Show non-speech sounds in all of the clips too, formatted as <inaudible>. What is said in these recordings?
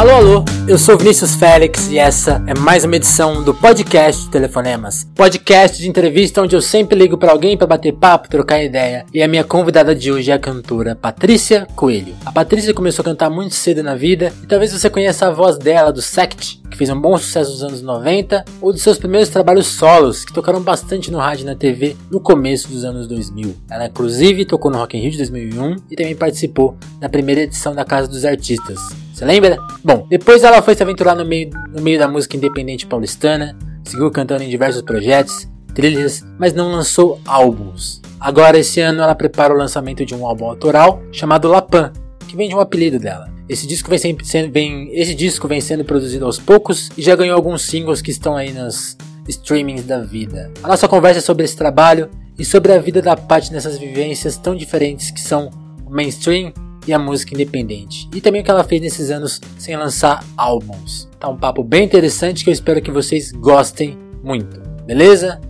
Alô, alô, eu sou Vinícius Félix e essa é mais uma edição do podcast Telefonemas. Podcast de entrevista onde eu sempre ligo para alguém para bater papo, trocar ideia. E a minha convidada de hoje é a cantora Patrícia Coelho. A Patrícia começou a cantar muito cedo na vida e talvez você conheça a voz dela do Sect, que fez um bom sucesso nos anos 90, ou dos seus primeiros trabalhos solos, que tocaram bastante no rádio e na TV no começo dos anos 2000. Ela inclusive tocou no Rock in Rio de 2001 e também participou da primeira edição da Casa dos Artistas. Você lembra? Bom, depois ela foi se aventurar no meio, no meio da música independente paulistana, seguiu cantando em diversos projetos, trilhas, mas não lançou álbuns. Agora, esse ano, ela prepara o lançamento de um álbum autoral chamado Lapan, que vem de um apelido dela. Esse disco vem, sempre sendo, vem, esse disco vem sendo produzido aos poucos e já ganhou alguns singles que estão aí nas streamings da vida. A nossa conversa é sobre esse trabalho e sobre a vida da Paty nessas vivências tão diferentes que são o mainstream e a música independente. E também o que ela fez nesses anos sem lançar álbuns. Tá um papo bem interessante que eu espero que vocês gostem muito. Beleza?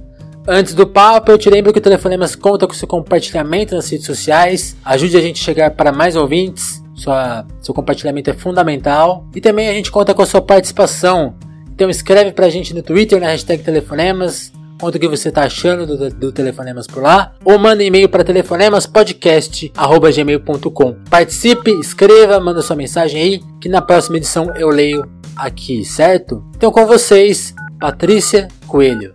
Antes do papo, eu te lembro que o Telefonemas conta com seu compartilhamento nas redes sociais. Ajude a gente a chegar para mais ouvintes. Sua, seu compartilhamento é fundamental. E também a gente conta com a sua participação. Então escreve pra gente no Twitter na hashtag Telefonemas Conta o que você está achando do, do Telefonemas por lá. Ou manda e-mail para telefonemaspodcast.gmail.com Participe, escreva, manda sua mensagem aí, que na próxima edição eu leio aqui, certo? Então com vocês, Patrícia Coelho.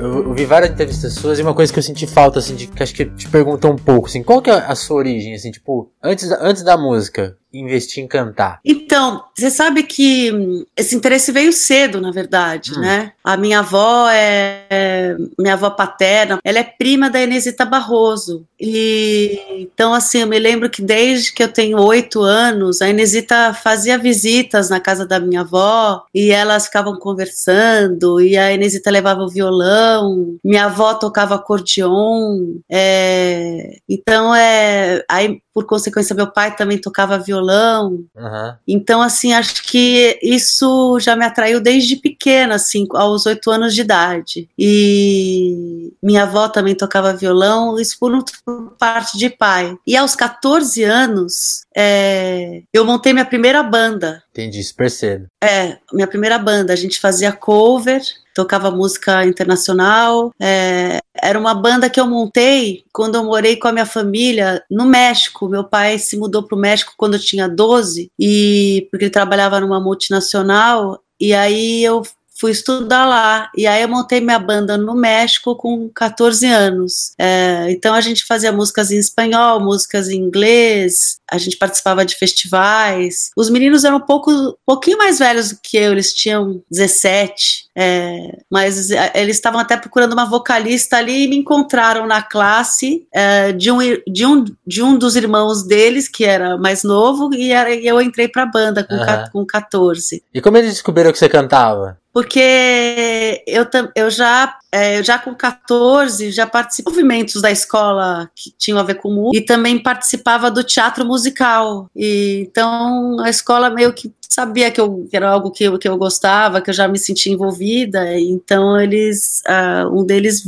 Eu, eu vi várias entrevistas suas e uma coisa que eu senti falta, assim, de que acho que te perguntou um pouco, assim, qual que é a sua origem, assim, tipo, antes, antes da música, investir em cantar? Então, você sabe que esse interesse veio cedo, na verdade, hum. né? A minha avó é, é, minha avó paterna, ela é prima da Inesita Barroso. E então, assim, eu me lembro que desde que eu tenho oito anos, a Inesita fazia visitas na casa da minha avó e elas ficavam conversando. E a Inesita levava o violão, minha avó tocava acordeon. É, então, é, aí por consequência, meu pai também tocava violão. Uhum. Então, assim, acho que isso já me atraiu desde pequena, assim, aos oito anos de idade. E minha avó também tocava violão, isso por, por parte de pai. E aos 14 anos, é, eu montei minha primeira banda. Entendi, super cedo. É, minha primeira banda. A gente fazia cover tocava música internacional. É, era uma banda que eu montei quando eu morei com a minha família no México. Meu pai se mudou para o México quando eu tinha 12, e porque ele trabalhava numa multinacional. E aí eu fui estudar lá. E aí eu montei minha banda no México com 14 anos. É, então a gente fazia músicas em espanhol, músicas em inglês, a gente participava de festivais. Os meninos eram um pouco, um pouquinho mais velhos do que eu, eles tinham 17, é, mas é, eles estavam até procurando uma vocalista ali e me encontraram na classe é, de, um, de, um, de um dos irmãos deles, que era mais novo, e, era, e eu entrei pra banda com, uhum. com 14. E como eles descobriram que você cantava? Porque eu, eu já é, já com 14 já participei de movimentos da escola que tinham a ver com música e também participava do teatro musical. E, então a escola meio que sabia que, eu, que era algo que eu, que eu gostava, que eu já me sentia envolvida, então eles, uh, um deles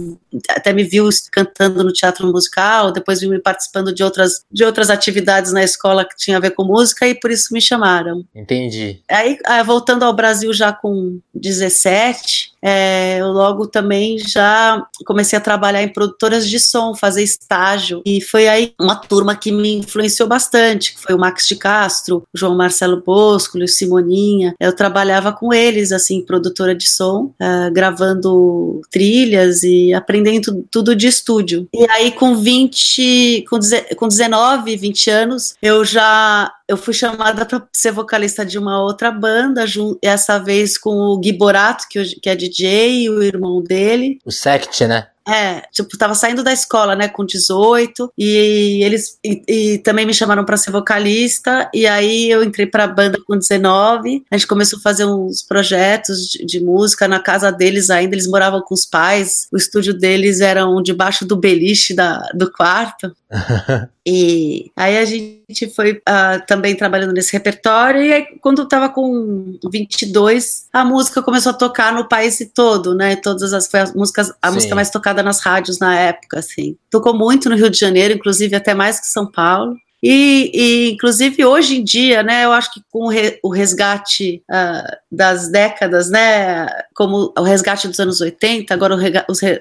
até me viu cantando no teatro musical, depois viu me participando de outras, de outras atividades na escola que tinha a ver com música e por isso me chamaram. Entendi. Aí, uh, voltando ao Brasil já com 17, é, eu logo também já comecei a trabalhar em produtoras de som, fazer estágio. E foi aí uma turma que me influenciou bastante, que foi o Max de Castro, o João Marcelo Bosco, o Simoninha. Eu trabalhava com eles, assim, produtora de som, uh, gravando trilhas e aprendendo tudo de estúdio. E aí, com 20, com, com 19, 20 anos, eu já eu fui chamada para ser vocalista de uma outra banda, essa vez com o Gui Borato, que, que é DJ, e o irmão dele. O Sect, né? É, tipo, tava saindo da escola, né, com 18, e eles e, e também me chamaram para ser vocalista, e aí eu entrei pra banda com 19. A gente começou a fazer uns projetos de, de música na casa deles ainda, eles moravam com os pais, o estúdio deles era um debaixo do beliche da, do quarto. <laughs> e aí a gente foi uh, também trabalhando nesse repertório, e aí, quando eu tava com 22, a música começou a tocar no país todo, né? Todas as foi as músicas, a Sim. música mais tocada nas rádios na época, assim. Tocou muito no Rio de Janeiro, inclusive até mais que São Paulo. E, e, inclusive, hoje em dia, né, eu acho que com o resgate uh, das décadas, né, como o resgate dos anos 80, agora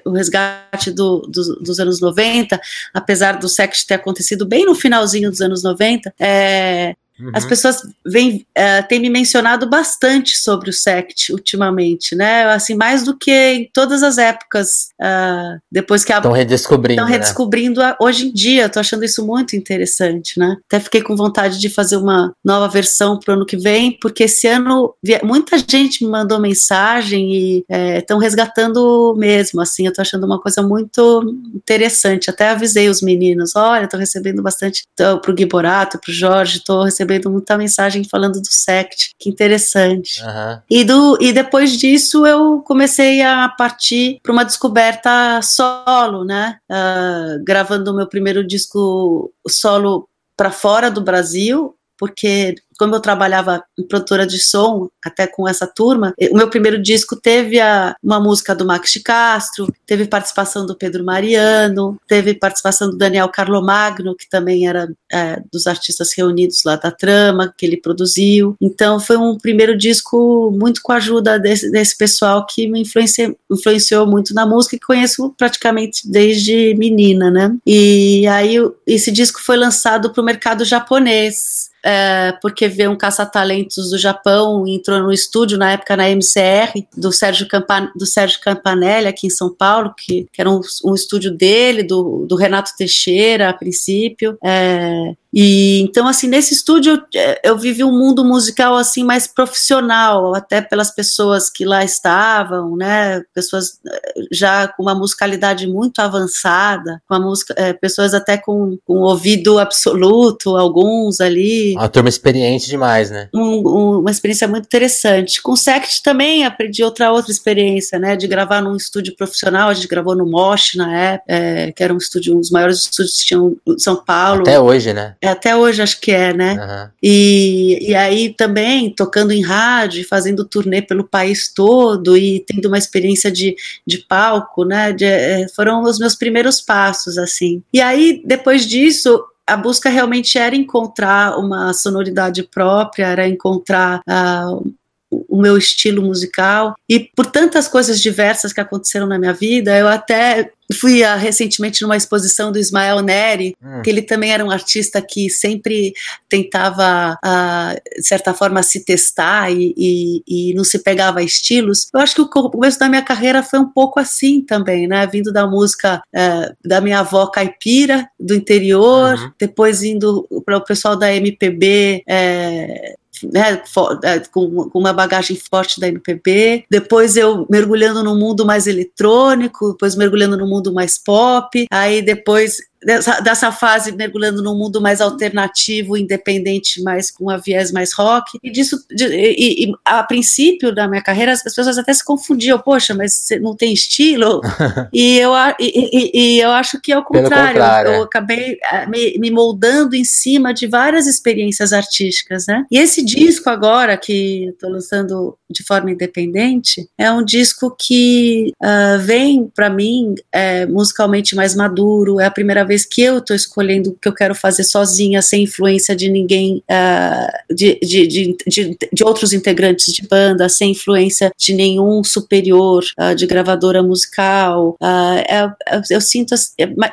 o resgate do, do, dos anos 90, apesar do sexo ter acontecido bem no finalzinho dos anos 90, é, Uhum. As pessoas vêm, uh, têm me mencionado bastante sobre o SECT ultimamente, né? Assim, mais do que em todas as épocas, uh, depois que estão redescobrindo. Estão redescobrindo né? hoje em dia. Estou achando isso muito interessante, né? Até fiquei com vontade de fazer uma nova versão para o ano que vem, porque esse ano muita gente me mandou mensagem e estão é, resgatando mesmo. Assim, eu estou achando uma coisa muito interessante. Até avisei os meninos: olha, estou recebendo bastante para o Gui Borato, para o Jorge, estou recebendo recebendo muita mensagem falando do SECT, que interessante. Uhum. E, do, e depois disso eu comecei a partir para uma descoberta solo, né? Uh, gravando o meu primeiro disco solo para fora do Brasil, porque como eu trabalhava em produtora de som, até com essa turma, o meu primeiro disco teve a, uma música do Max de Castro, teve participação do Pedro Mariano, teve participação do Daniel Carlomagno, que também era é, dos artistas reunidos lá da trama, que ele produziu. Então foi um primeiro disco muito com a ajuda desse, desse pessoal que me influenciou, influenciou muito na música e conheço praticamente desde menina, né? E aí esse disco foi lançado para o mercado japonês é, porque veio um caça-talentos do Japão, entrou no estúdio na época na MCR, do Sérgio, Campan do Sérgio Campanelli, aqui em São Paulo, que, que era um, um estúdio dele, do, do Renato Teixeira, a princípio. É, e então, assim, nesse estúdio eu, é, eu, vivi um mundo musical assim mais profissional, até pelas pessoas que lá estavam, né? Pessoas é, já com uma musicalidade muito avançada, com a música, é, pessoas até com, com ouvido absoluto, alguns ali. Uma turma experiente demais, né? Um, um, uma experiência muito interessante. Com o Sect também aprendi outra outra experiência, né? De gravar num estúdio profissional, a gente gravou no Mosh na época, é, que era um estúdio, um dos maiores estúdios que tinham em São Paulo. Até hoje, né? É, até hoje acho que é, né? Uhum. E, e aí também tocando em rádio, fazendo turnê pelo país todo e tendo uma experiência de, de palco, né? De, é, foram os meus primeiros passos, assim. E aí, depois disso, a busca realmente era encontrar uma sonoridade própria, era encontrar uh, o meu estilo musical. E por tantas coisas diversas que aconteceram na minha vida, eu até fui uh, recentemente numa exposição do Ismael Neri, hum. que ele também era um artista que sempre tentava, uh, de certa forma, se testar e, e, e, não se pegava a estilos. Eu acho que o começo da minha carreira foi um pouco assim também, né? Vindo da música uh, da minha avó caipira, do interior, uhum. depois indo para o pessoal da MPB, é, né, é, com, com, uma bagagem forte da MPB, depois eu mergulhando no mundo mais eletrônico, depois mergulhando no mundo mais pop, aí depois dessa, dessa fase mergulhando num mundo mais alternativo, independente, mais com a viés mais rock. E disso, de, e, e, a princípio da minha carreira, as pessoas até se confundiam, poxa, mas você não tem estilo? <laughs> e, eu, e, e, eu acho que é o contrário. contrário eu, eu é. acabei eh, me, me, moldando em cima de várias experiências artísticas, né? E esse disco agora, que estou lançando de forma independente, é um disco que uh, vem para mim é, musicalmente mais maduro, é a primeira vez vez que eu estou escolhendo o que eu quero fazer sozinha, sem influência de ninguém, uh, de, de, de, de, outros integrantes de banda, sem influência de nenhum superior, uh, de gravadora musical. Uh, é, é, eu sinto,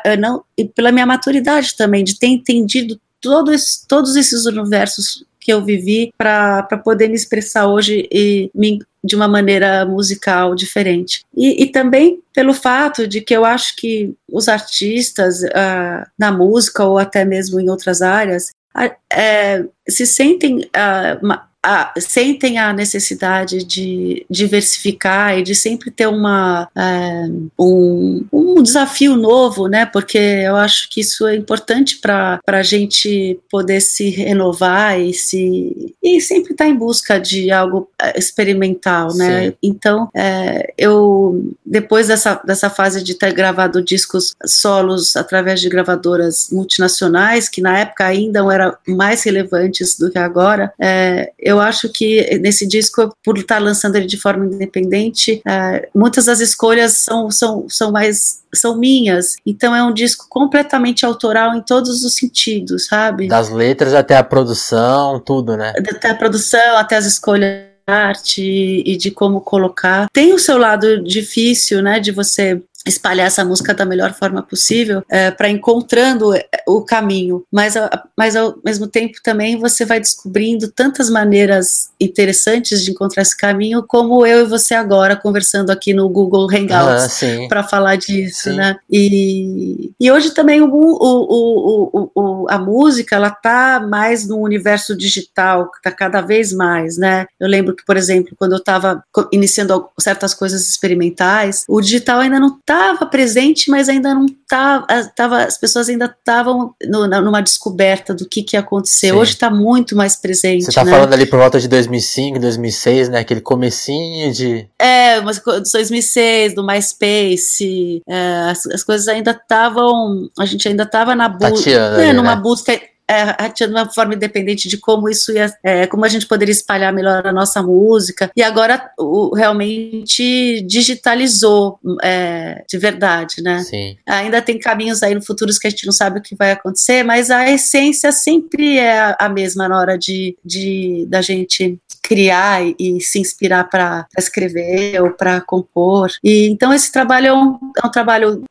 é, não, pela minha maturidade também, de ter entendido todos, todos esses universos que eu vivi para poder me expressar hoje e me, de uma maneira musical diferente. E, e, também pelo fato de que eu acho que os artistas uh, na música ou até mesmo em outras áreas uh, se sentem uh, a, sentem a necessidade de diversificar e de sempre ter uma, é, um, um desafio novo, né? Porque eu acho que isso é importante para a gente poder se renovar e, se, e sempre estar tá em busca de algo é, experimental, né? Sim. Então, é, eu, depois dessa, dessa fase de ter gravado discos solos através de gravadoras multinacionais, que na época ainda eram mais relevantes do que agora, é, eu acho que nesse disco, por estar lançando ele de forma independente, é, muitas das escolhas são, são, são mais são minhas. Então é um disco completamente autoral em todos os sentidos, sabe? Das letras até a produção, tudo, né? Até a produção, até as escolhas arte e de como colocar. Tem o seu lado difícil, né, de você espalhar essa música da melhor forma possível é, para encontrando é, o caminho, mas, mas ao mesmo tempo também você vai descobrindo tantas maneiras interessantes de encontrar esse caminho, como eu e você agora conversando aqui no Google Hangouts ah, para falar disso, sim. né? E, e hoje também o, o, o, o, a música ela tá mais no universo digital, está cada vez mais, né? Eu lembro que, por exemplo, quando eu estava iniciando certas coisas experimentais, o digital ainda não estava presente, mas ainda não estava, tava, as pessoas ainda estavam numa descoberta do que, que ia acontecer. Sim. Hoje está muito mais presente. Você está né? falando ali por volta de 2005, 2006, né? Aquele comecinho de... É, mas 2006, do MySpace, é, as, as coisas ainda estavam, a gente ainda estava na busca, né, numa né? busca é, de uma forma independente de como isso ia, é, como a gente poderia espalhar melhor a nossa música. E agora o, realmente digitalizou é, de verdade, né? Sim. Ainda tem caminhos aí no futuro que a gente não sabe o que vai acontecer, mas a essência sempre é a mesma na hora de, de da gente criar e, e se inspirar para escrever ou para compor. E então esse trabalho é um, é um trabalho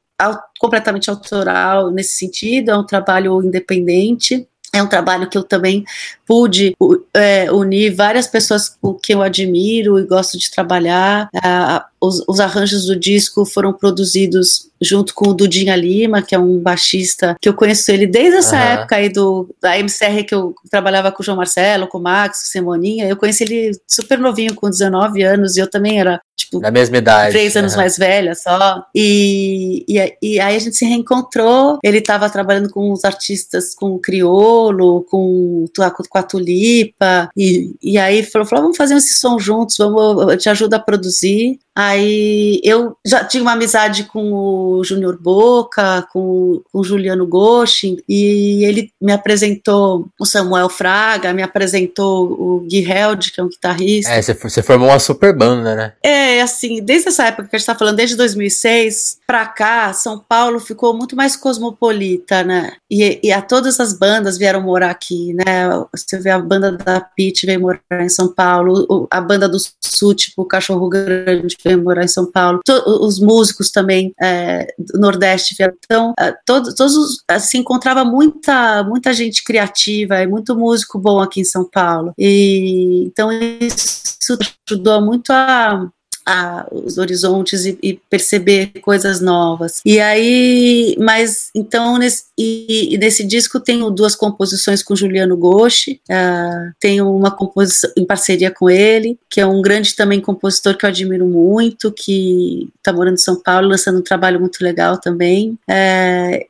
completamente autoral nesse sentido, é um trabalho independente. É um trabalho que eu também pude é, unir várias pessoas com que eu admiro e gosto de trabalhar. Ah, os, os, arranjos do disco foram produzidos junto com o Dudinha Lima, que é um baixista que eu conheço ele desde essa uhum. época aí do, da MCR que eu trabalhava com o João Marcelo, com o Max, com o Simoninha. Eu conheci ele super novinho, com 19 anos, e eu também era, tipo, da mesma idade. Três anos uhum. mais velha só. E, e, e, aí a gente se reencontrou. Ele estava trabalhando com os artistas, com o Criolo, com, com a Tulipa. E, e aí falou, falou: vamos fazer esse som juntos, vamos, eu te ajudo a produzir. Aí eu já tinha uma amizade com o Júnior Boca, com, com o Juliano Gostin, e ele me apresentou o Samuel Fraga, me apresentou o Gui Held, que é um guitarrista. É, você formou uma super banda, né? É, assim, desde essa época que a gente tá falando, desde 2006 pra cá, São Paulo ficou muito mais cosmopolita, né? E, e a todas as bandas vieram morar aqui, né? Você vê a banda da Pete veio morar em São Paulo, a banda do Sul, tipo o Cachorro Grande veio morar em São Paulo, os músicos também é, do Nordeste, então é, todos, todos se encontrava muita muita gente criativa e muito músico bom aqui em São Paulo e então isso ajudou muito a a, os horizontes e, e, perceber coisas novas. E aí, mas então nesse, e, e nesse disco tenho duas composições com Juliano Goshi, uh, tenho uma composição em parceria com ele, que é um grande também compositor que eu admiro muito, que está morando em São Paulo, lançando um trabalho muito legal também. É,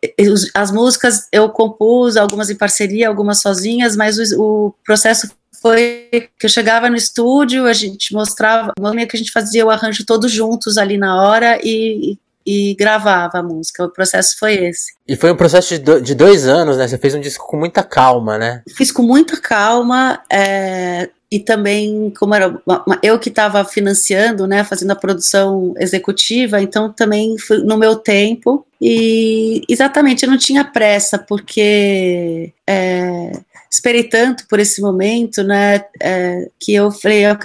as músicas eu compus, algumas em parceria, algumas sozinhas, mas o, o processo foi que eu chegava no estúdio, a gente mostrava, que a gente fazia o arranjo todos juntos ali na hora e, e gravava a música. O processo foi esse. E foi um processo de dois anos, né? Você fez um disco com muita calma, né? Fiz com muita calma. É, e também, como era eu que estava financiando, né, fazendo a produção executiva, então também foi no meu tempo. E exatamente, eu não tinha pressa, porque é, esperei tanto por esse momento, né, é, que eu falei, eu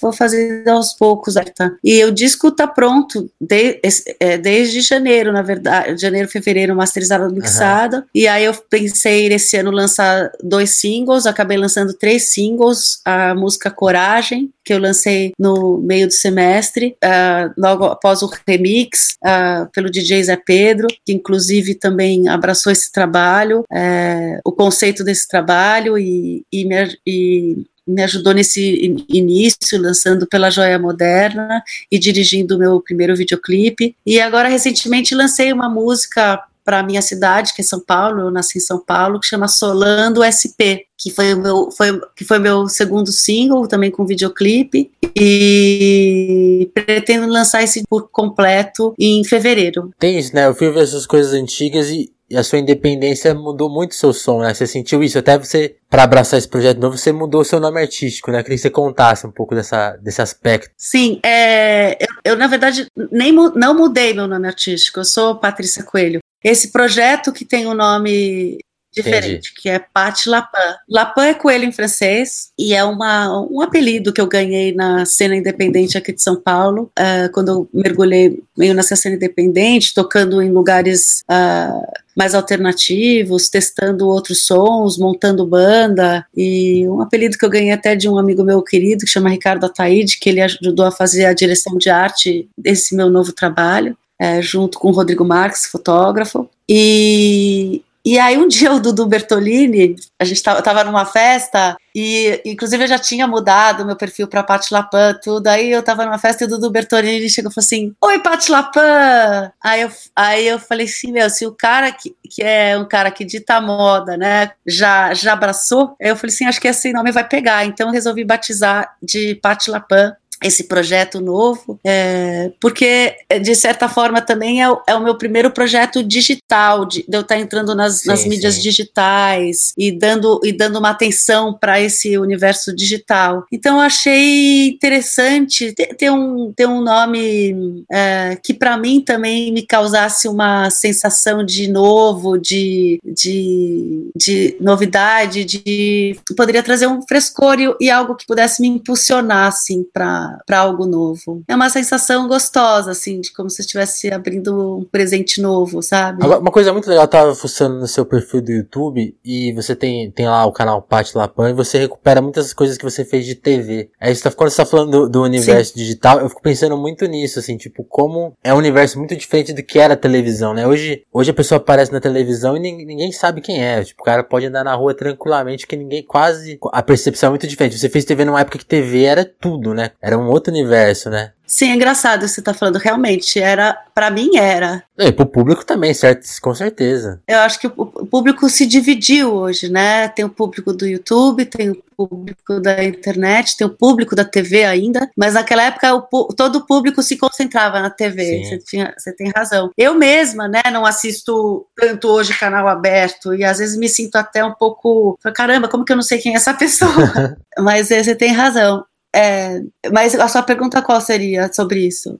vou fazer aos poucos, tá? E o disco tá pronto de, é, desde janeiro, na verdade, janeiro, fevereiro, masterizado, mixado, uhum. e aí eu pensei nesse ano lançar dois singles, acabei lançando três singles, a música Coragem, que eu lancei no meio do semestre, uh, logo após o remix uh, pelo DJ Zé Pedro, que inclusive também abraçou esse trabalho, uh, o conceito desse trabalho e, e, me, e me ajudou nesse início, lançando pela Joia Moderna e dirigindo o meu primeiro videoclipe. E agora, recentemente, lancei uma música para a minha cidade, que é São Paulo, eu nasci em São Paulo, que chama Solando SP, que foi o meu, foi, que foi meu segundo single, também com videoclipe, e pretendo lançar esse por completo em fevereiro. Tem isso, né? Eu fui ver essas coisas antigas e e a sua independência mudou muito seu som, né? Você sentiu isso? Até você, para abraçar esse projeto novo, você mudou seu nome artístico, né? Eu queria que você contasse um pouco dessa, desse aspecto. Sim, é, eu, eu, na verdade nem não mudei meu nome artístico, eu sou Patrícia Coelho. Esse projeto que tem o nome diferente, Entendi. que é Patti Lapin. Lapin é coelho em francês e é uma, um apelido que eu ganhei na cena independente aqui de São Paulo, uh, quando eu mergulhei meio nessa cena independente, tocando em lugares uh, mais alternativos, testando outros sons, montando banda, e um apelido que eu ganhei até de um amigo meu querido, que chama Ricardo Ataíde, que ele ajudou a fazer a direção de arte desse meu novo trabalho, é, junto com o Rodrigo Marques, fotógrafo, e, e aí um dia o Dudu Bertolini, a gente tava, tava numa festa e inclusive eu já tinha mudado meu perfil para Pati Lapan, tudo. Aí eu tava numa festa e o Dudu Bertolini chegou e falou assim: "Oi, Pati Lapan". Aí eu aí eu falei assim, meu, se o cara que, que é um cara que dita moda, né, já já abraçou, eu falei assim, acho que esse nome vai pegar. Então eu resolvi batizar de Pati Lapan esse projeto novo, é, porque de certa forma também é, o, é o meu primeiro projeto digital, de, de eu estar entrando nas, sim, nas mídias sim. digitais e dando, e dando uma atenção para esse universo digital. Então eu achei interessante ter, ter um, ter um nome é, que para mim também me causasse uma sensação de novo, de, de, de novidade, de poderia trazer um frescor e, e algo que pudesse me impulsionar assim para para algo novo. É uma sensação gostosa, assim, de como se estivesse abrindo um presente novo, sabe? Uma coisa muito legal, eu tava fuçando no seu perfil do YouTube e você tem, tem lá o canal Pati Lapan e você recupera muitas coisas que você fez de TV. Aí você tá, quando você tá falando do, do universo Sim. digital, eu fico pensando muito nisso, assim, tipo, como é um universo muito diferente do que era a televisão, né? Hoje, hoje a pessoa aparece na televisão e ninguém, ninguém sabe quem é. Tipo, o cara pode andar na rua tranquilamente que ninguém quase. A percepção é muito diferente. Você fez TV numa época que TV era tudo, né? Era um outro universo, né? Sim, é engraçado você tá falando. Realmente, era. para mim era. E pro público também, certo? Com certeza. Eu acho que o público se dividiu hoje, né? Tem o público do YouTube, tem o público da internet, tem o público da TV ainda, mas naquela época o, todo o público se concentrava na TV. Você, tinha, você tem razão. Eu mesma, né, não assisto tanto hoje canal aberto e às vezes me sinto até um pouco. Caramba, como que eu não sei quem é essa pessoa? <laughs> mas você tem razão. É, mas a sua pergunta qual seria sobre isso?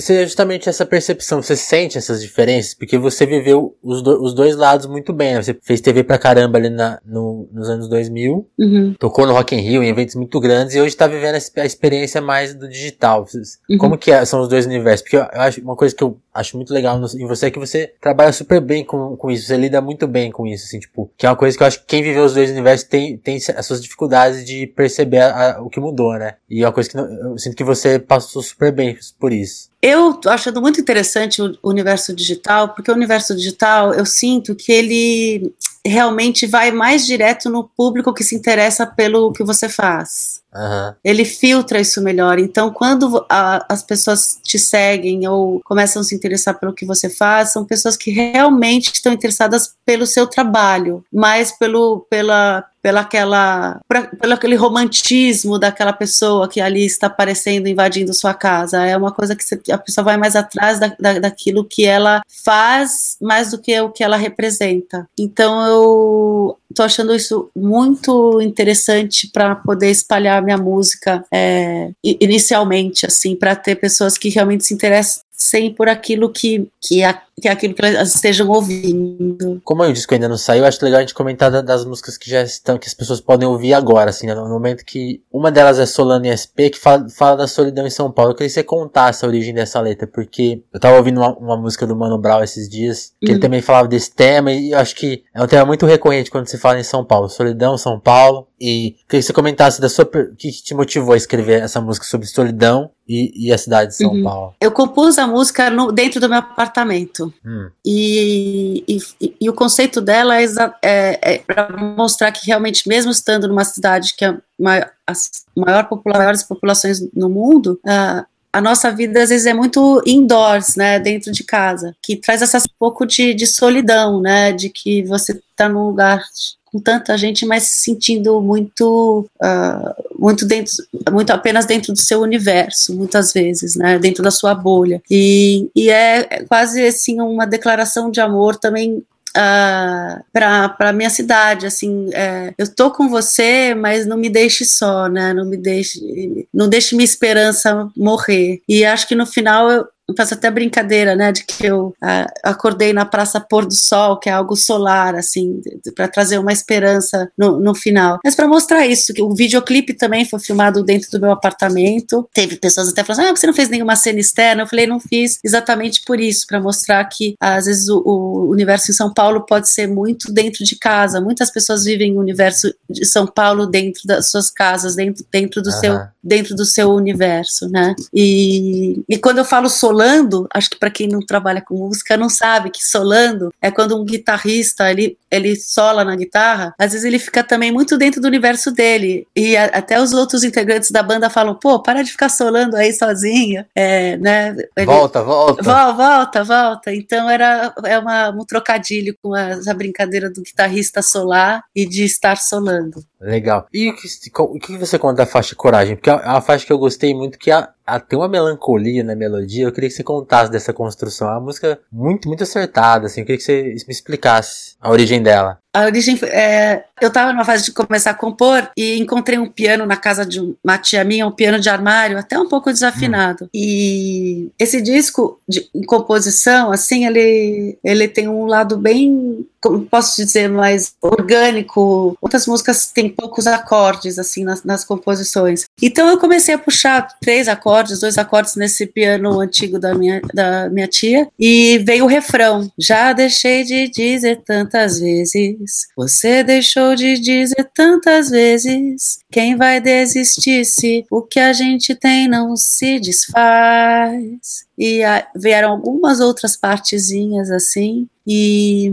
Seria justamente essa percepção. Você sente essas diferenças? Porque você viveu os, do, os dois lados muito bem. Né? Você fez TV pra caramba ali na, no, nos anos 2000. Uhum. Tocou no Rock in Rio, em eventos muito grandes. E hoje tá vivendo a experiência mais do digital. Uhum. Como que é, são os dois universos? Porque eu, eu acho uma coisa que eu acho muito legal em você é que você trabalha super bem com, com isso. Você lida muito bem com isso, assim, tipo. Que é uma coisa que eu acho que quem viveu os dois universos tem, tem as suas dificuldades de perceber a, a, o que mudou, né? E é uma coisa que eu sinto que você passou super bem por isso. Eu tô achando muito interessante o universo digital, porque o universo digital, eu sinto que ele realmente vai mais direto no público que se interessa pelo que você faz. Uhum. Ele filtra isso melhor. Então, quando a, as pessoas te seguem ou começam a se interessar pelo que você faz, são pessoas que realmente estão interessadas pelo seu trabalho, mais pelo, pela, pela aquela, pra, pelo aquele romantismo daquela pessoa que ali está aparecendo, invadindo sua casa. É uma coisa que você, a pessoa vai mais atrás da, da, daquilo que ela faz, mais do que o que ela representa. Então eu estou achando isso muito interessante para poder espalhar minha música é, inicialmente, assim, para ter pessoas que realmente se interessam sem por aquilo que, que, é, que é aquilo que elas estejam ouvindo. Como o disco ainda não saiu, acho legal a gente comentar das músicas que já estão, que as pessoas podem ouvir agora, assim, né? no momento que uma delas é Solano SP, que fala, fala da solidão em São Paulo. Eu queria que você contasse a origem dessa letra, porque eu tava ouvindo uma, uma música do Mano Brown esses dias, que uhum. ele também falava desse tema, e eu acho que é um tema muito recorrente quando se fala em São Paulo. Solidão, São Paulo. E queria que você comentasse da sua, o que te motivou a escrever essa música sobre solidão e, e a cidade de São uhum. Paulo. Eu compus a música no, dentro do meu apartamento. Hum. E, e, e, o conceito dela é, é, é para mostrar que realmente, mesmo estando numa cidade que é maior, as maior popula maiores populações no mundo, uh, a nossa vida às vezes é muito indoors, né, dentro de casa, que traz essa pouco de, de solidão, né, de que você está num lugar com tanta gente, mas se sentindo muito, uh, muito dentro, muito apenas dentro do seu universo, muitas vezes, né, dentro da sua bolha. E, e é quase assim uma declaração de amor também uh, para minha cidade, assim, é, eu tô com você, mas não me deixe só, né? Não me deixe, não deixe minha esperança morrer. E acho que no final eu, eu faço até brincadeira, né, de que eu uh, acordei na Praça Pôr do Sol, que é algo solar, assim, para trazer uma esperança no, no final. Mas para mostrar isso, que o videoclipe também foi filmado dentro do meu apartamento. Teve pessoas até falando, ah, você não fez nenhuma cena externa? Eu falei, não fiz, exatamente por isso, para mostrar que às vezes o, o, universo em São Paulo pode ser muito dentro de casa. Muitas pessoas vivem o universo de São Paulo dentro das suas casas, dentro, dentro do uhum. seu dentro do seu universo, né? E, e quando eu falo solando, acho que para quem não trabalha com música não sabe que solando é quando um guitarrista ele, ele sola na guitarra, às vezes ele fica também muito dentro do universo dele. E a, até os outros integrantes da banda falam: pô, para de ficar solando aí sozinho, é, né? Ele, volta, volta. Volta, volta, volta. Então era é uma, um trocadilho com a, a brincadeira do guitarrista solar e de estar solando. Legal. E o que, o que você conta da faixa Coragem? Porque é uma faixa que eu gostei muito, que a, a, tem uma melancolia na melodia. Eu queria que você contasse dessa construção. É uma música muito, muito acertada, assim. Eu queria que você me explicasse a origem dela. A origem é, eu estava numa fase de começar a compor e encontrei um piano na casa de uma tia minha, um piano de armário, até um pouco desafinado. Hum. E esse disco de em composição, assim, ele ele tem um lado bem, como posso dizer, mais orgânico. Outras músicas têm poucos acordes assim nas, nas composições. Então eu comecei a puxar três acordes, dois acordes nesse piano antigo da minha da minha tia e veio o refrão. Já deixei de dizer tantas vezes você deixou de dizer tantas vezes. Quem vai desistir se o que a gente tem não se desfaz? E a, vieram algumas outras partezinhas assim. E,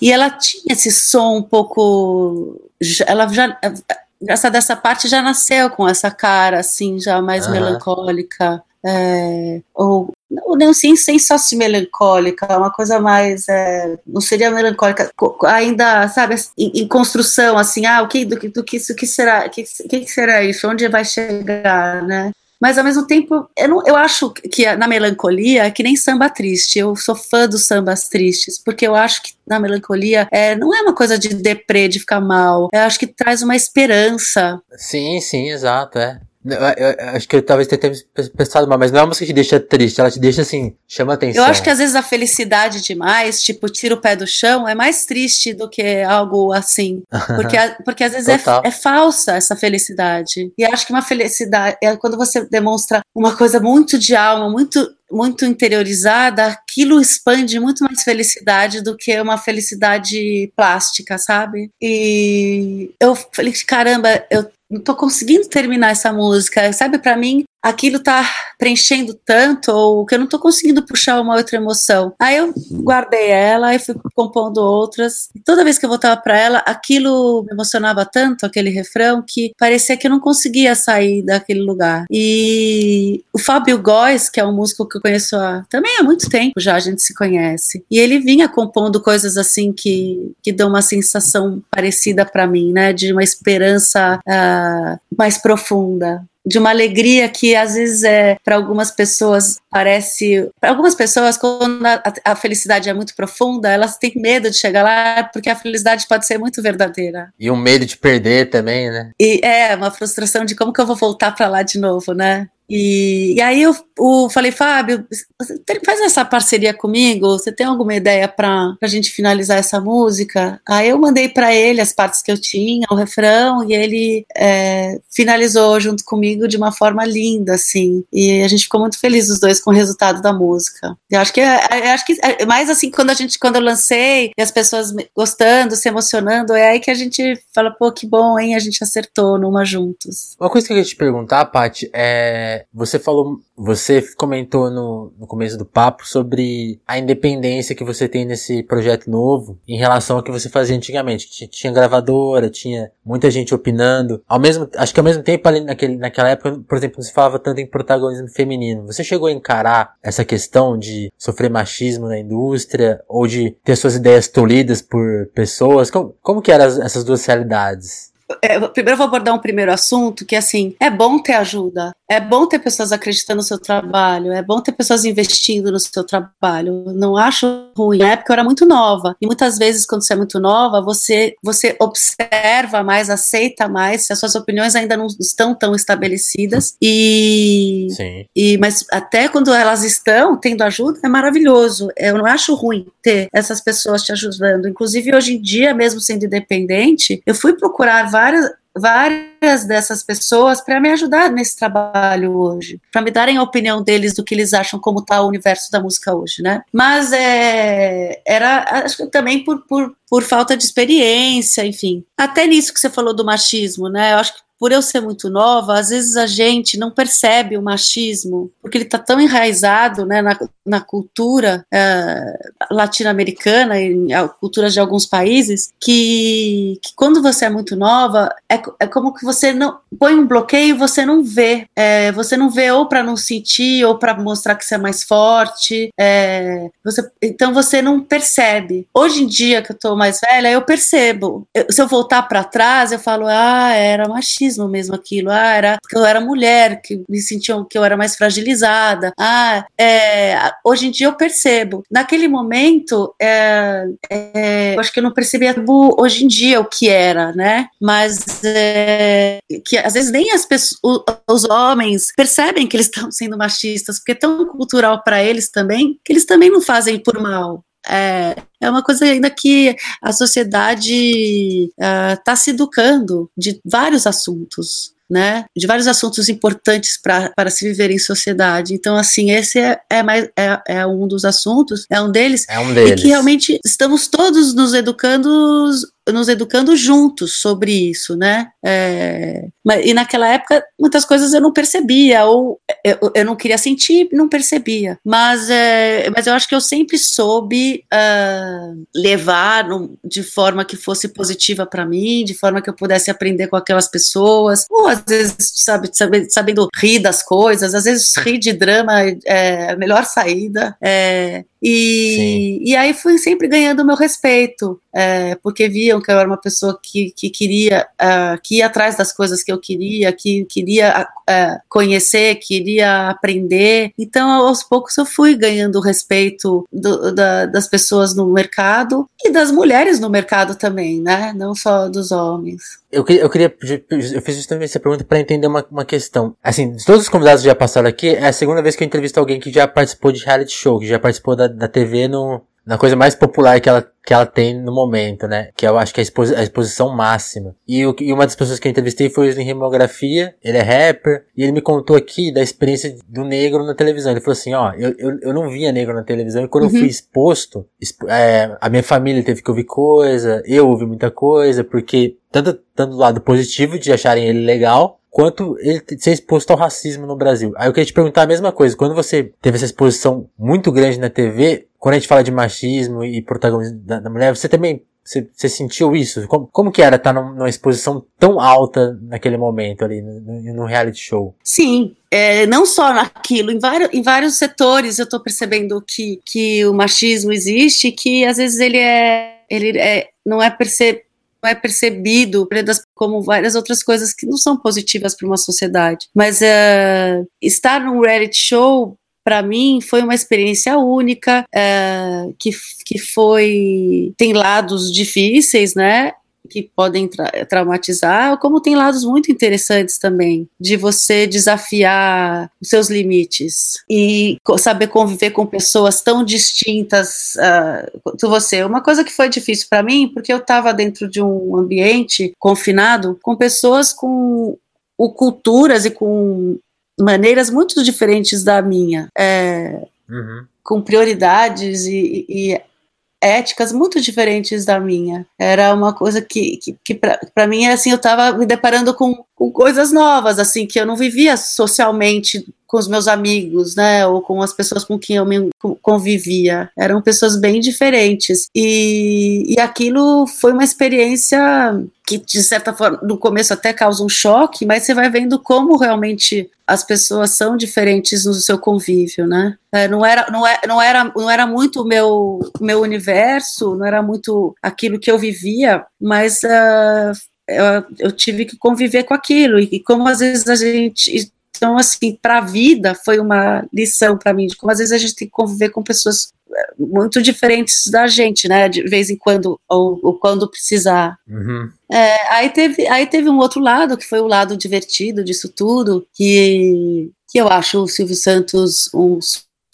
e ela tinha esse som um pouco. Ela já. Essa dessa parte já nasceu com essa cara assim, já mais uhum. melancólica. É, ou não, não sim, sem só se melancólica, uma coisa mais, é, não seria melancólica, ainda, sabe, em, em, construção, assim, ah, o que, do, do que isso, que será, que, que será isso, onde vai chegar, né? Mas ao mesmo tempo, eu, não, eu acho que na melancolia é que nem samba triste. Eu sou fã dos sambas tristes, porque eu acho que na melancolia é, não é uma coisa de deprê, de ficar mal. Eu acho que traz uma esperança. Sim, sim, exato, é. Eu, eu, acho que eu talvez tenha pensado mal, mas não é uma música que te deixa triste, ela te deixa assim, chama atenção. Eu acho que às vezes a felicidade demais, tipo, tira o pé do chão, é mais triste do que algo assim. <laughs> Porque, porque às vezes é, é, falsa essa felicidade. E acho que uma felicidade é quando você demonstra uma coisa muito de alma, muito muito interiorizada, aquilo expande muito mais felicidade do que uma felicidade plástica, sabe? E eu falei, caramba, eu não tô conseguindo terminar essa música, sabe? Para mim, aquilo tá preenchendo tanto ou que eu não tô conseguindo puxar uma outra emoção. Aí eu guardei ela e fui compondo outras. E toda vez que eu voltava para ela, aquilo me emocionava tanto, aquele refrão, que parecia que eu não conseguia sair daquele lugar. E o Fábio Góes, que é um músico que eu conheço há, também há muito tempo já, a gente se conhece. E ele vinha compondo coisas assim que, que dão uma sensação parecida para mim, né? De uma esperança uh, mais profunda de uma alegria que às vezes é para algumas pessoas parece para algumas pessoas quando a, a, felicidade é muito profunda elas têm medo de chegar lá porque a felicidade pode ser muito verdadeira. E um medo de perder também né? E é uma frustração de como que eu vou voltar para lá de novo né e, e, aí eu, eu, falei, Fábio, faz essa parceria comigo, você tem alguma ideia para a gente finalizar essa música? Aí eu mandei para ele as partes que eu tinha, o refrão, e ele é, finalizou junto comigo de uma forma linda, assim. E a gente ficou muito feliz os dois com o resultado da música. Eu acho que é, é acho que é mais assim quando a gente quando eu lancei e as pessoas gostando, se emocionando, é aí que a gente fala, pô, que bom, hein? A gente acertou numa juntos. Uma coisa que eu queria te perguntar, Paty, é você falou, você comentou no, no começo do papo sobre a independência que você tem nesse projeto novo em relação ao que você fazia antigamente. Tinha, tinha gravadora, tinha muita gente opinando. Ao mesmo, acho que ao mesmo tempo ali naquele, naquela época, por exemplo, não se falava tanto em protagonismo feminino. Você chegou a encarar essa questão de sofrer machismo na indústria ou de ter suas ideias tolhidas por pessoas? Como, como que eram essas duas realidades? É, primeiro eu vou abordar um primeiro assunto que assim é bom ter ajuda é bom ter pessoas acreditando no seu trabalho, é bom ter pessoas investindo no seu trabalho. Não acho ruim. Na época eu era muito nova. E muitas vezes, quando você é muito nova, você, você observa mais, aceita mais, se as suas opiniões ainda não estão tão estabelecidas. E, Sim. e Mas até quando elas estão tendo ajuda, é maravilhoso. Eu não acho ruim ter essas pessoas te ajudando. Inclusive, hoje em dia, mesmo sendo independente, eu fui procurar várias várias dessas pessoas para me ajudar nesse trabalho hoje, para me darem a opinião deles do que eles acham como está o universo da música hoje, né? Mas é, era, acho que também por, por, por falta de experiência, enfim. Até nisso que você falou do machismo, né? Eu acho que por eu ser muito nova, às vezes a gente não percebe o machismo, porque ele está tão enraizado né, na, na cultura é, latino-americana e a cultura de alguns países, que, que, quando você é muito nova, é, é como que você não põe um bloqueio e você não vê. É, você não vê ou para não sentir, ou para mostrar que você é mais forte. É, você, então você não percebe. Hoje em dia, que eu estou mais velha, eu percebo. Eu, se eu voltar para trás, eu falo, ah, era machismo mesmo aquilo. Ah, era porque eu era mulher, que me sentiam que eu era mais fragilizada. Ah, é, hoje em dia eu percebo. Naquele momento, é, é, eu acho que eu não percebia hoje em dia o que era, né? Mas é, que às vezes nem as pessoas, os homens percebem que eles <laughs> estão sendo machistas, porque é tão cultural para eles também que eles também não fazem por mal. É, é uma coisa ainda que a sociedade está uh, se educando de vários assuntos. Né, de vários assuntos importantes para se viver em sociedade. Então, assim, esse é, é, mais, é, é um dos assuntos, é um deles, é um deles. e que realmente estamos todos nos educando nos educando juntos sobre isso, né? É, e naquela época, muitas coisas eu não percebia, ou eu, eu não queria sentir, não percebia. Mas, é, mas eu acho que eu sempre soube uh, levar no, de forma que fosse positiva para mim, de forma que eu pudesse aprender com aquelas pessoas, ou às vezes, sabe, sabe sabendo rir das coisas, às vezes rir de drama é a melhor saída. É, e, e aí fui sempre ganhando o meu respeito, é, porque viam que eu era uma pessoa que, que queria, uh, que ia atrás das coisas que eu queria, que queria uh, conhecer, queria aprender. Então, aos poucos, eu fui ganhando o respeito do, da, das pessoas no mercado e das mulheres no mercado também, né? Não só dos homens. Eu, eu queria, eu fiz justamente essa pergunta para entender uma, uma questão. Assim, de todos os convidados que já passaram aqui, é a segunda vez que eu entrevisto alguém que já participou de reality show, que já participou da, da TV no, na coisa mais popular que ela, que ela tem no momento, né? Que eu acho que é a, exposi a exposição máxima. E, o, e uma das pessoas que eu entrevistei foi o em Rimografia, ele é rapper, e ele me contou aqui da experiência do negro na televisão. Ele falou assim, ó, eu, eu, eu não via negro na televisão, e quando uhum. eu fui exposto, expo é, a minha família teve que ouvir coisa, eu ouvi muita coisa, porque tanto, tanto do lado positivo de acharem ele legal, quanto ele ser exposto ao racismo no Brasil. Aí eu queria te perguntar a mesma coisa. Quando você teve essa exposição muito grande na TV, quando a gente fala de machismo e protagonismo da, da mulher, você também você, você, sentiu isso? Como, como que era estar numa exposição tão alta naquele momento ali, no reality show? Sim, é, não só naquilo, em vários, em vários setores eu estou percebendo que, que o machismo existe, que às vezes ele é, ele é, não é percebido é percebido como várias outras coisas que não são positivas para uma sociedade. Mas uh, estar num reality show para mim foi uma experiência única, uh, que, que foi tem lados difíceis, né? Que podem tra traumatizar, como tem lados muito interessantes também, de você desafiar os seus limites e saber conviver com pessoas tão distintas uh, quanto você. Uma coisa que foi difícil para mim, porque eu estava dentro de um ambiente confinado com pessoas com o, culturas e com maneiras muito diferentes da minha. É, uhum. Com prioridades e, e éticas muito diferentes da minha. Era uma coisa que, que, que para mim, assim, eu estava me deparando com, com coisas novas, assim, que eu não vivia socialmente com os meus amigos, né, ou com as pessoas com quem eu me convivia. Eram pessoas bem diferentes. E, e aquilo foi uma experiência que, de certa forma, no começo até causa um choque, mas você vai vendo como realmente as pessoas são diferentes no seu convívio, né? É, não, era, não, é, não, era, não era muito o meu, meu universo, não era muito aquilo que eu vivia, mas uh, eu, eu, tive que conviver com aquilo. E, e como às vezes a gente Então, assim, para a vida foi uma lição para mim de como às vezes a gente tem que conviver com pessoas é, muito diferentes da gente, né? De vez em quando, ou, ou quando precisar. Uhum. É, aí, teve, aí teve um outro lado, que foi o lado divertido disso tudo, que, que eu acho o Silvio Santos um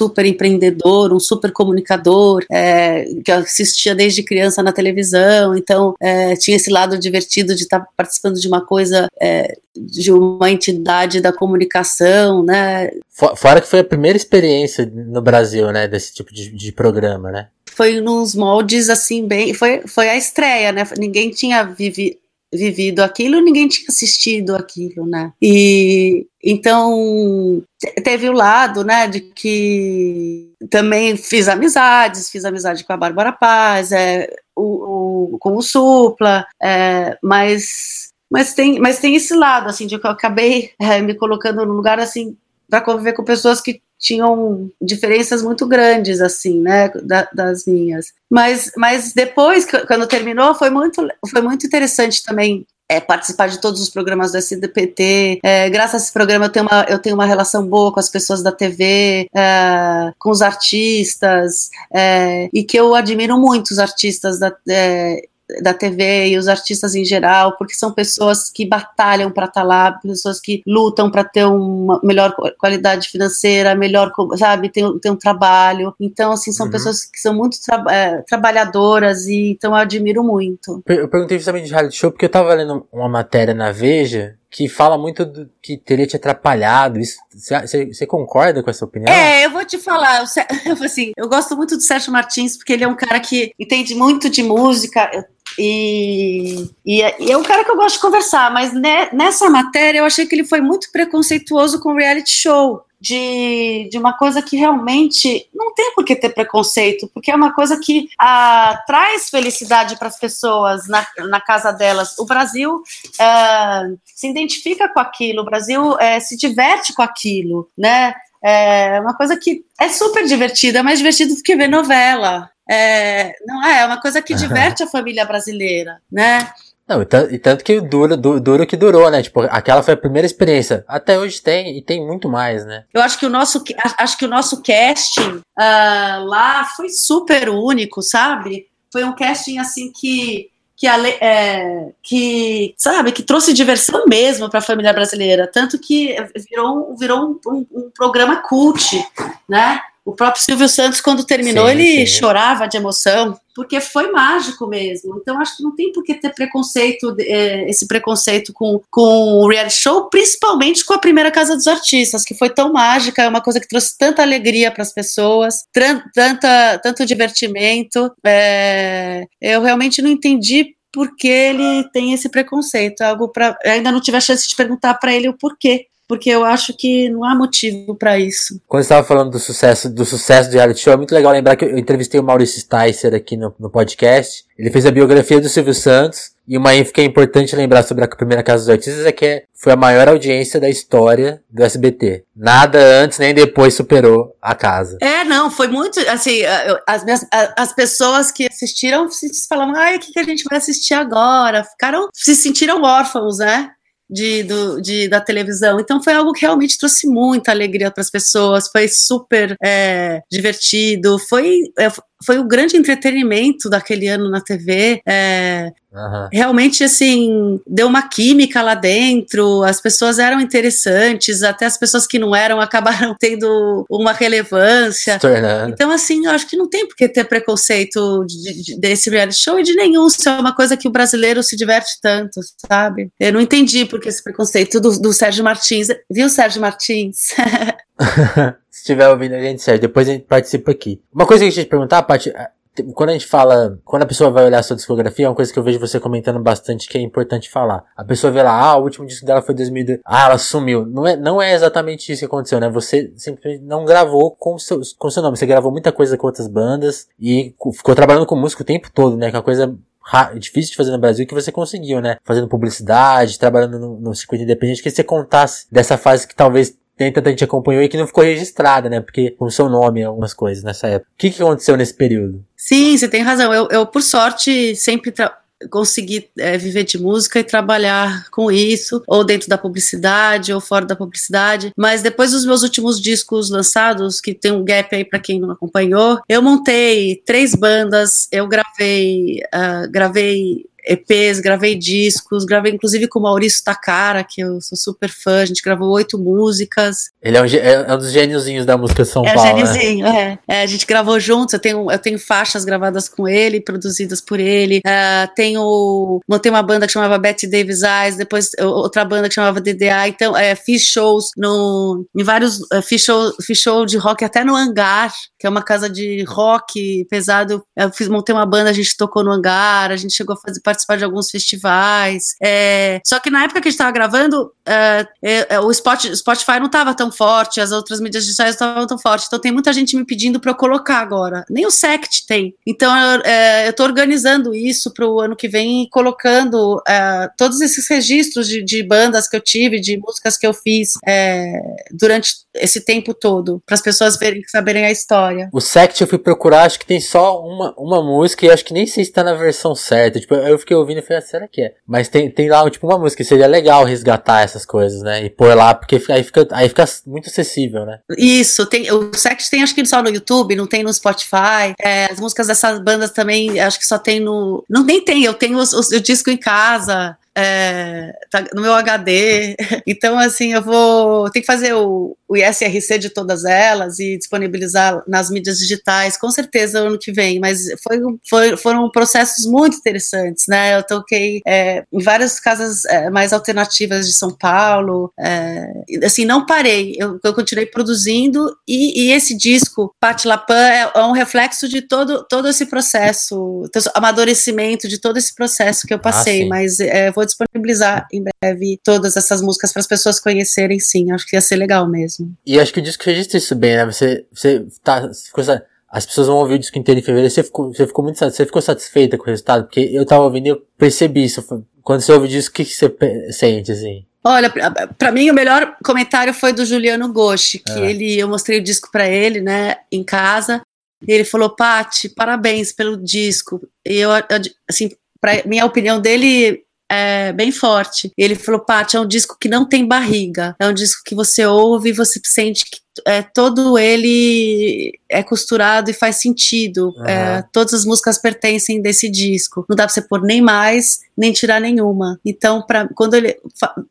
super empreendedor, um super comunicador, é, que assistia desde criança na televisão, então é, tinha esse lado divertido de estar participando de uma coisa, é, de uma entidade da comunicação, né? Fora que foi a primeira experiência no Brasil, né, desse tipo de, de programa, né? Foi nos moldes assim bem, foi, foi a estreia, né? Ninguém tinha vivido vivido aquilo, ninguém tinha assistido aquilo, né? E então teve o lado, né, de que também fiz amizades, fiz amizade com a Bárbara Paz, é, o, o com o Supla, é, mas mas tem, mas tem esse lado assim de que eu acabei é, me colocando no lugar assim para conviver com pessoas que tinham diferenças muito grandes, assim, né, da, das minhas. Mas, mas depois, quando terminou, foi muito, foi muito interessante também é, participar de todos os programas do SDPT. É, graças a esse programa eu tenho, uma, eu tenho uma relação boa com as pessoas da TV, é, com os artistas, é, e que eu admiro muito os artistas da, é, da TV e os artistas em geral, porque são pessoas que batalham para estar tá lá, pessoas que lutam para ter uma melhor qualidade financeira, melhor, sabe, tem, tem um trabalho. Então, assim, são uhum. pessoas que são muito tra é, trabalhadoras e então eu admiro muito. Eu perguntei justamente de reality show porque eu estava lendo uma matéria na Veja que fala muito do que teria te atrapalhado. Você concorda com essa opinião? É, eu vou te falar. <laughs> Eu, assim, eu gosto muito do Sérgio Martins porque ele é um cara que entende muito de música. E, e, e, é um cara que eu gosto de conversar, mas ne, nessa matéria eu achei que ele foi muito preconceituoso com o reality show. De, de uma coisa que realmente não tem por que ter preconceito, porque é uma coisa que ah, traz felicidade para as pessoas na, na casa delas. O Brasil ah, se identifica com aquilo, o Brasil eh, se diverte com aquilo, né? É uma coisa que é super divertida, é mais divertido do que ver novela. É, não é, é uma coisa que diverte a família brasileira, né? Não, e tanto que dura, dura que durou, né? Tipo, aquela foi a primeira experiência. Até hoje tem, e tem muito mais, né? Eu acho que o nosso, acho que o nosso casting uh, lá foi super único, sabe? Foi um casting assim que que, é, que sabe que trouxe diversão mesmo para a família brasileira tanto que virou virou um, um, um programa cult né o próprio Silvio Santos, quando terminou, sim, ele sim. chorava de emoção, porque foi mágico mesmo. Então, acho que não tem por que ter preconceito, é, esse preconceito com, com o reality show, principalmente com a primeira Casa dos Artistas, que foi tão mágica, é uma coisa que trouxe tanta alegria para as pessoas, tanta, tanto divertimento. É, eu realmente não entendi por que ele tem esse preconceito. É algo para ainda não tive a chance de perguntar para ele o porquê porque eu acho que não há motivo para isso. Quando você estava falando do sucesso do sucesso do reality show, é muito legal lembrar que eu entrevistei o Maurício Sticer aqui no, no podcast. Ele fez a biografia do Silvio Santos. E uma info que é importante lembrar sobre a primeira Casa dos Artistas é que foi a maior audiência da história do SBT. Nada antes nem depois superou a casa. É, não, foi muito, assim, as, minhas, as pessoas que assistiram falavam, ai, o que, que a gente vai assistir agora? Ficaram, se sentiram órfãos, né? De, do, de, da televisão. Então foi algo que realmente trouxe muita alegria para as pessoas, foi super é, divertido, foi, é, foi o grande entretenimento daquele ano na TV. É, uhum. Realmente, assim, deu uma química lá dentro, as pessoas eram interessantes, até as pessoas que não eram <laughs> acabaram tendo uma relevância. Então, assim, eu acho que não tem por que ter preconceito de, de, desse reality show e de nenhum, se é uma coisa que o brasileiro se diverte tanto, sabe? Eu não entendi porque esse preconceito do, do Sérgio Martins. Viu, Sérgio Martins? <laughs> <laughs> Se estiver ouvindo a gente, Sérgio, depois a gente participa aqui. Uma coisa que a gente te perguntar, Paty, quando a gente fala, quando a pessoa vai olhar sua discografia, é uma coisa que eu vejo você comentando bastante que é importante falar. A pessoa vê lá, ah, o último disco dela foi 2002, ah, ela sumiu. Não é, não é exatamente isso que aconteceu, né? Você simplesmente não gravou com seu, com seu nome. Você gravou muita coisa com outras bandas e ficou trabalhando com música o tempo todo, né? Que é uma coisa difícil de fazer no Brasil que você conseguiu, né? Fazendo publicidade, trabalhando no, no circuito independente, que você contasse dessa fase que talvez nem tanta gente acompanhou e que não ficou registrada, né? Porque com seu nome algumas coisas nessa época. O que, que aconteceu nesse período? Sim, você tem razão. Eu, eu por sorte, sempre conseguir é, viver de música e trabalhar com isso, ou dentro da publicidade, ou fora da publicidade. Mas depois dos meus últimos discos lançados, que tem um gap aí para quem não acompanhou, eu montei três bandas, eu gravei, uh, gravei EPs, gravei discos, gravei inclusive com o Maurício Takara, que eu sou super fã, a gente gravou oito músicas. Ele é um, é um dos gêniozinhos da música São é Paulo. É gêniozinho, né? é. é. A gente gravou juntos, eu tenho, eu tenho faixas gravadas com ele, produzidas por ele. Uh, tenho, montei uma banda que chamava Betty Davis Eyes, depois outra banda que chamava DDA, então é, fiz shows no, em vários, uh, fiz, show, fiz show de rock até no Hangar, que é uma casa de rock pesado. Eu fiz, montei uma banda, a gente tocou no Hangar, a gente chegou a fazer participar de alguns festivais. É, só que na época que a gente estava gravando, é, é, o Spotify não estava tão forte, as outras mídias digitais não estavam tão fortes. Então tem muita gente me pedindo para eu colocar agora. Nem o Sect tem. Então eu é, estou organizando isso para o ano que vem colocando é, todos esses registros de, de, bandas que eu tive, de músicas que eu fiz é, durante esse tempo todo, para as pessoas verem, saberem a história. O Sect eu fui procurar, acho que tem só uma, uma música e acho que nem sei se está na versão certa. Tipo, eu fiquei ouvindo e falei, ah, será que é? Mas tem, tem lá, tipo, uma música, seria legal resgatar essas coisas, né? E pôr lá, porque aí fica, aí fica muito acessível, né? Isso, tem, o Sect tem acho que só no YouTube, não tem no Spotify. É, as músicas dessas bandas também, acho que só tem no. Não, nem tem, eu tenho os, os, o disco em casa é, tá no meu HD. <laughs> Então, assim, eu vou ter que fazer o, o ISRC de todas elas e disponibilizar nas mídias digitais, com certeza, ano que vem. Mas foi, foi foram processos muito interessantes, né? Eu toquei é, em várias casas é, mais alternativas de São Paulo. É, assim, não parei, eu, eu continuei produzindo e, e, esse disco, Patti Lapan, é, é, um reflexo de todo, todo esse processo, amadurecimento de todo esse processo que eu passei. Ah, mas é, vou disponibilizar em breve todas essas músicas para as pessoas conhecerem, sim. Acho que ia ser legal mesmo. E acho que o disco registra isso bem, né? Você, você tá. Ficou, as pessoas vão ouvir o disco inteiro em fevereiro. Você ficou, você ficou muito você ficou satisfeita com o resultado? Porque eu tava ouvindo e eu percebi isso. Quando você ouve o disco, o que, que você sente, assim? Olha, para mim o melhor comentário foi do Juliano Goshi, que é. ele, eu mostrei o disco para ele, né, em casa. E ele falou: "Pati, parabéns pelo disco". E eu assim, para minha opinião dele é, bem forte. E ele falou, Paty, é um disco que não tem barriga. É um disco que você ouve e você sente que é, todo ele é costurado e faz sentido. Uhum. É, todas as músicas pertencem desse disco. Não dá pra você pôr nem mais, nem tirar nenhuma. Então, pra, quando, ele,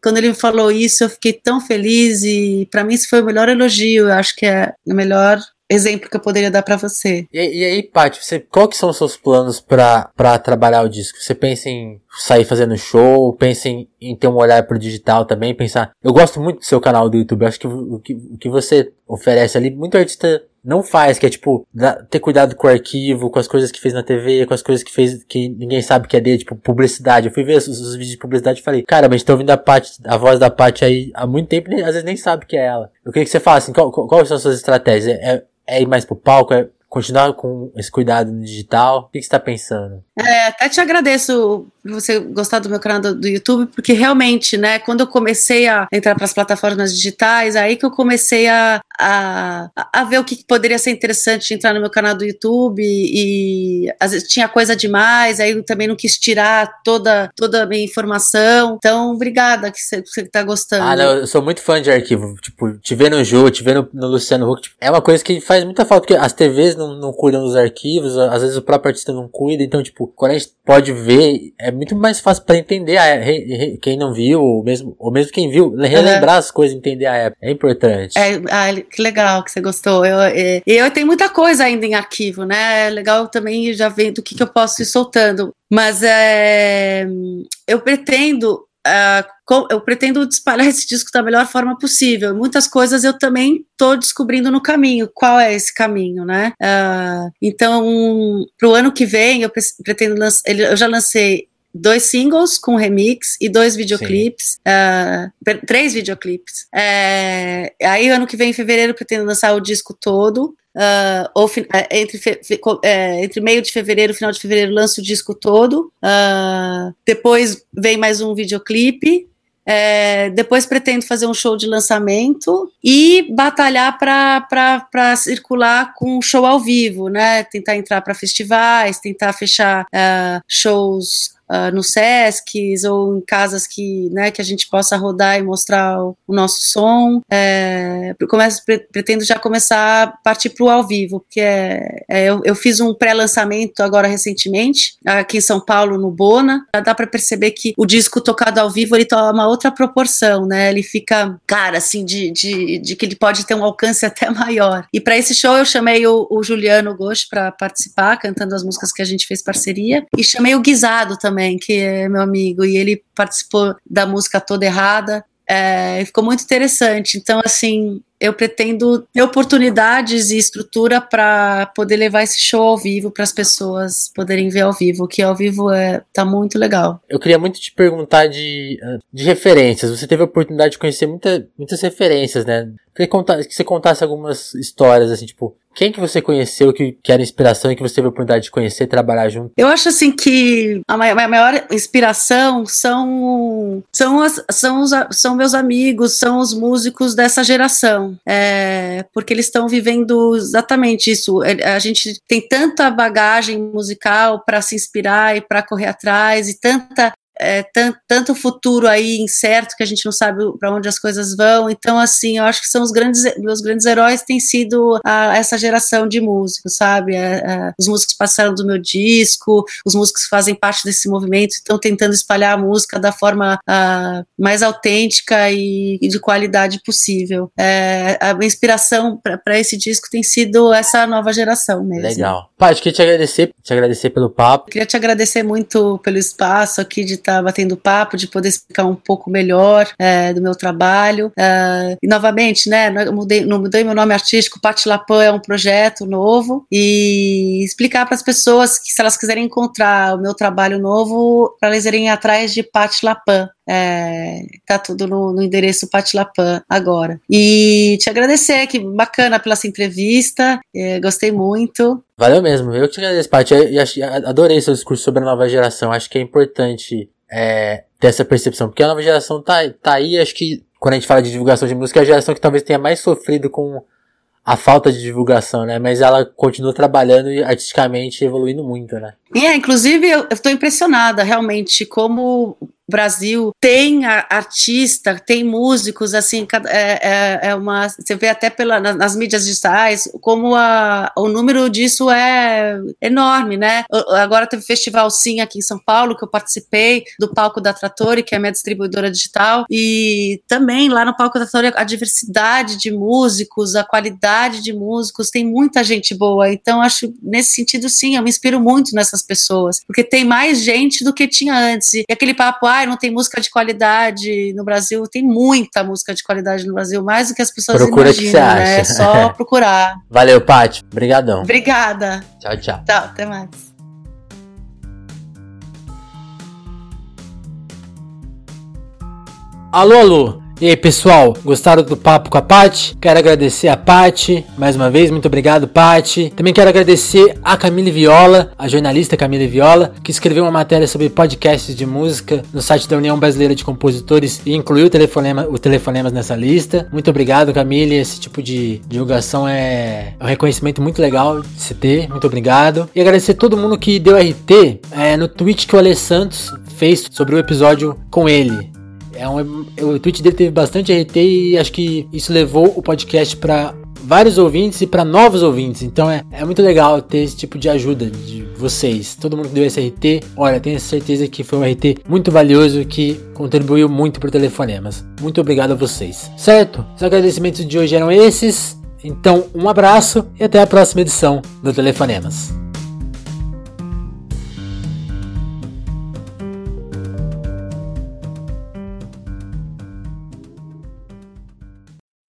quando ele falou isso, eu fiquei tão feliz e para mim isso foi o melhor elogio. Eu acho que é o melhor exemplo que eu poderia dar para você. E, e, aí, Paty, você, qual que são os seus planos para trabalhar o disco? Você pensa em sair fazendo show, pensa em, em, ter um olhar pro digital também, pensar... Eu gosto muito do seu canal do YouTube, acho que o, que o que você oferece ali, muito artista não faz, que é tipo, ter cuidado com o arquivo, com as coisas que fez na TV, com as coisas que fez que ninguém sabe que é dele, tipo, publicidade. Eu fui ver os, os vídeos de publicidade e falei, cara, mas tô ouvindo a, Pat, a voz da Paty aí há muito tempo e às vezes nem sabe que é ela. Eu queria que você falasse, assim, qual, quais são as suas estratégias? É, é ir mais pro palco? É continuar com esse cuidado no digital? O que, que você está pensando? É, até te agradeço por você gostar do meu canal do, do, YouTube, porque realmente, né, quando eu comecei a entrar para as plataformas digitais, aí que eu comecei a, a, a ver o que poderia ser interessante entrar no meu canal do YouTube e, às vezes tinha coisa demais, aí eu também não quis tirar toda, toda a minha informação. Então, obrigada que você, você tá gostando. Ah, não, eu sou muito fã de arquivo. Tipo, te ver no Ju, te ver no, no Luciano Huck, tipo, é uma coisa que faz muita falta, porque as TVs não, não cuidam dos arquivos, às vezes o próprio artista não cuida, então, tipo, quando a gente pode ver, é muito mais fácil para entender a, re, re, quem não viu, ou mesmo, ou mesmo quem viu, relembrar uhum. as coisas, entender a época. É importante. É, ah, que legal que você gostou. Eu, eu, eu tenho muita coisa ainda em arquivo, né? É legal também já vendo o que, que eu posso ir soltando. Mas é, eu pretendo Uh, eu pretendo espalhar esse disco da melhor forma possível. Muitas coisas eu também estou descobrindo no caminho. Qual é esse caminho, né? Uh, então, para o ano que vem, eu pretendo lançar. Eu já lancei dois singles com remix e dois videoclipes, uh, três videoclipes. É, aí ano que vem, em fevereiro, pretendo lançar o disco todo. Uh, ou entre, fe, é, entre meio de fevereiro e final de fevereiro lanço o disco todo. Depois vem mais um videoclipe. É, depois pretendo fazer um show de lançamento e batalhar para circular com show ao vivo, né? Tentar entrar para festivais, tentar fechar uh, shows uh, no Sescs ou em casas que, né, que a gente possa rodar e mostrar o, o nosso som. É, começo, pretendo já começar a partir para o ao vivo, porque é, é, eu, eu, fiz um pré-lançamento agora recentemente, aqui em São Paulo, no Bona. Já dá para perceber que o disco tocado ao vivo ele toma outra proporção, né? Ele fica, cara, assim, de, de, de que ele pode ter um alcance até <laughs> maior. E para esse show eu chamei o, o Juliano Gosch para participar, cantando as músicas que a gente fez parceria, e chamei o Guisado também, que é meu amigo, e ele participou da música toda errada. É, ficou muito interessante. Então, assim, eu pretendo ter oportunidades e estrutura para poder levar esse show ao vivo para as pessoas poderem ver ao vivo, que ao vivo é tá muito legal. Eu queria muito te perguntar de, de referências. Você teve a oportunidade de conhecer muita, muitas referências, né? Queria contar, que você contasse algumas histórias, assim, tipo, quem que você conheceu que, que era inspiração e que você teve a oportunidade de conhecer e trabalhar junto? Eu acho assim que a maior, a maior inspiração são são, as, são, os, são meus amigos, são os músicos dessa geração, é, porque eles estão vivendo exatamente isso. É, a gente tem tanta bagagem musical para se inspirar e para correr atrás e tanta é, tanto futuro aí incerto que a gente não sabe para onde as coisas vão. Então, assim, eu acho que são os grandes, meus grandes heróis têm sido a, essa geração de músicos, sabe? A, a, os músicos passaram do meu disco, os músicos fazem parte desse movimento estão tentando espalhar a música da forma mais autêntica e, e, de qualidade possível. É, a minha inspiração para esse disco tem sido essa nova geração mesmo. Legal. Paty, queria te agradecer, te agradecer pelo papo. Queria te agradecer muito pelo espaço aqui de estar batendo papo, de poder explicar um pouco melhor é, do meu trabalho. É, e novamente, né, não mudei, não mudei meu nome artístico, Pati Lapan é um projeto novo e explicar para as pessoas que se elas quiserem encontrar o meu trabalho novo, para elas irem atrás de Pati Lapan. É, tá tudo no, no endereço Patilapan agora. E te agradecer, que bacana pela essa entrevista, é, gostei muito. Valeu mesmo, eu te agradeço, Paty. Adorei seu discurso sobre a nova geração. Acho que é importante é, ter essa percepção, porque a nova geração tá, tá aí. Acho que quando a gente fala de divulgação de música, é a geração que talvez tenha mais sofrido com a falta de divulgação, né? Mas ela continua trabalhando e artisticamente evoluindo muito, né? É, inclusive eu estou impressionada realmente como Brasil tem artista, tem músicos, assim, é, é, é, uma. Você vê até pela, nas, nas mídias digitais como a, o número disso é enorme, né? Agora teve Festival Sim aqui em São Paulo, que eu participei, do palco da Trattori, que é minha distribuidora digital, e também lá no palco da Trattori a diversidade de músicos, a qualidade de músicos, tem muita gente boa. Então, acho, nesse sentido, sim, eu me inspiro muito nessas pessoas, porque tem mais gente do que tinha antes. E aquele papo, ah, não tem música de qualidade no Brasil, tem muita música de qualidade no Brasil, mais do que as pessoas Procura imaginam, que você né? É só <laughs> procurar. Valeu, Paty. Obrigadão. Obrigada. Tchau, tchau. Tchau, até mais. Alô, alô. E aí pessoal, gostaram do papo com a Pati? Quero agradecer a Pati, mais uma vez, muito obrigado Pati. Também quero agradecer a Camille Viola, a jornalista Camille Viola, que escreveu uma matéria sobre podcasts de música no site da União Brasileira de Compositores e incluiu o telefonema, o telefonemas nessa lista. Muito obrigado Camille, esse tipo de divulgação é um reconhecimento muito legal de se ter, muito obrigado. E agradecer todo mundo que deu RT é, no tweet que o Ale Santos fez sobre o episódio com ele. É um, o tweet dele teve bastante RT e acho que isso levou o podcast para vários ouvintes e para novos ouvintes. Então é, é muito legal ter esse tipo de ajuda de vocês. Todo mundo que deu esse RT, olha, tenho certeza que foi um RT muito valioso que contribuiu muito para telefonemas. Muito obrigado a vocês. Certo? Os agradecimentos de hoje eram esses. Então, um abraço e até a próxima edição do Telefonemas.